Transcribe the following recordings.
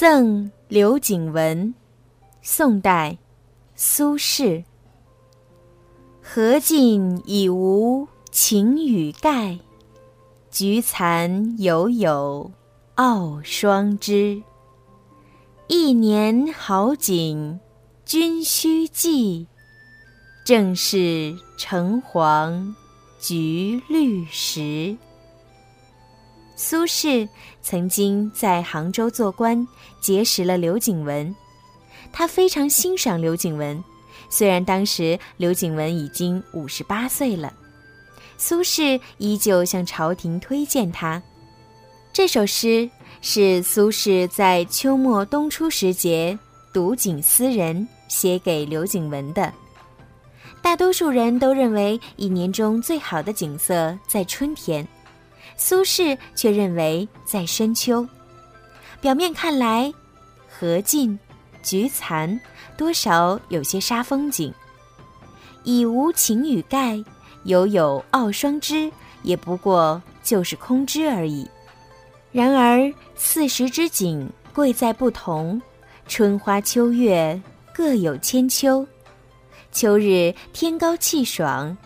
赠刘景文，宋代，苏轼。荷尽已无擎雨盖，菊残犹有傲霜枝。一年好景君须记，正是橙黄橘绿时。苏轼曾经在杭州做官，结识了刘景文，他非常欣赏刘景文。虽然当时刘景文已经五十八岁了，苏轼依旧向朝廷推荐他。这首诗是苏轼在秋末冬初时节读景思人，写给刘景文的。大多数人都认为一年中最好的景色在春天。苏轼却认为在深秋，表面看来，荷尽，菊残，多少有些煞风景。已无擎雨盖，犹有傲霜枝，也不过就是空枝而已。然而四时之景贵在不同，春花秋月各有千秋。秋日天高气爽，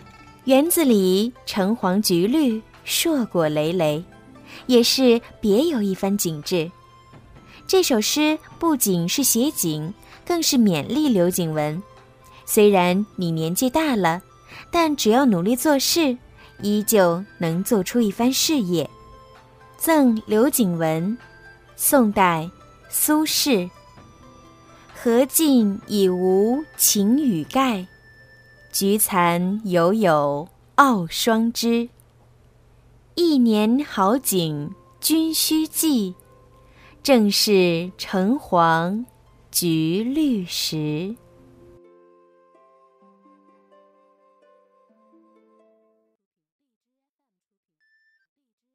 园子里橙黄橘绿。硕果累累，也是别有一番景致。这首诗不仅是写景，更是勉励刘景文。虽然你年纪大了，但只要努力做事，依旧能做出一番事业。赠刘景文，宋代，苏轼。荷尽已无擎雨盖，菊残犹有傲霜枝。一年好景君须记，正是橙黄橘绿时。